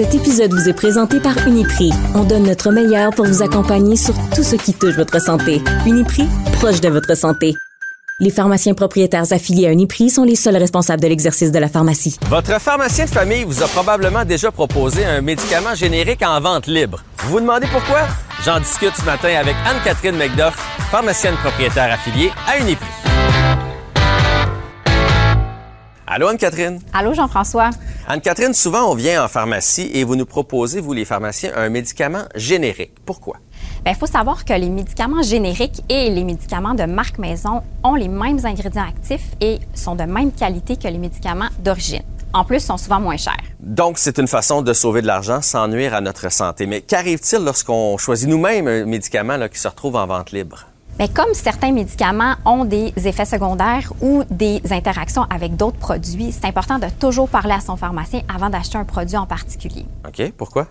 Cet épisode vous est présenté par Uniprix. On donne notre meilleur pour vous accompagner sur tout ce qui touche votre santé. Uniprix, proche de votre santé. Les pharmaciens propriétaires affiliés à Uniprix sont les seuls responsables de l'exercice de la pharmacie. Votre pharmacien de famille vous a probablement déjà proposé un médicament générique en vente libre. Vous vous demandez pourquoi? J'en discute ce matin avec Anne-Catherine McDuff, pharmacienne propriétaire affiliée à Uniprix. Allô, Anne-Catherine? Allô, Jean-François? Anne-Catherine, souvent on vient en pharmacie et vous nous proposez, vous les pharmaciens, un médicament générique. Pourquoi? Il faut savoir que les médicaments génériques et les médicaments de marque maison ont les mêmes ingrédients actifs et sont de même qualité que les médicaments d'origine. En plus, sont souvent moins chers. Donc, c'est une façon de sauver de l'argent sans nuire à notre santé. Mais qu'arrive-t-il lorsqu'on choisit nous-mêmes un médicament là, qui se retrouve en vente libre? Mais comme certains médicaments ont des effets secondaires ou des interactions avec d'autres produits, c'est important de toujours parler à son pharmacien avant d'acheter un produit en particulier. OK, pourquoi?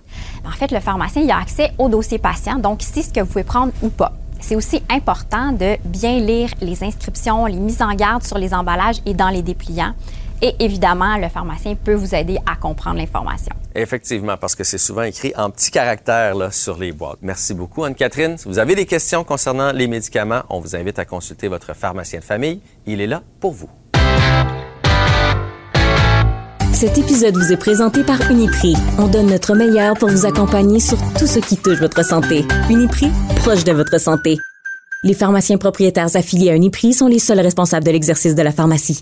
En fait, le pharmacien il a accès au dossier patient, donc sait ce que vous pouvez prendre ou pas. C'est aussi important de bien lire les inscriptions, les mises en garde sur les emballages et dans les dépliants. Et évidemment, le pharmacien peut vous aider à comprendre l'information. Effectivement, parce que c'est souvent écrit en petits caractères là, sur les boîtes. Merci beaucoup, Anne-Catherine. Si vous avez des questions concernant les médicaments, on vous invite à consulter votre pharmacien de famille. Il est là pour vous. Cet épisode vous est présenté par Uniprix. On donne notre meilleur pour vous accompagner sur tout ce qui touche votre santé. Uniprix, proche de votre santé. Les pharmaciens propriétaires affiliés à Uniprix sont les seuls responsables de l'exercice de la pharmacie.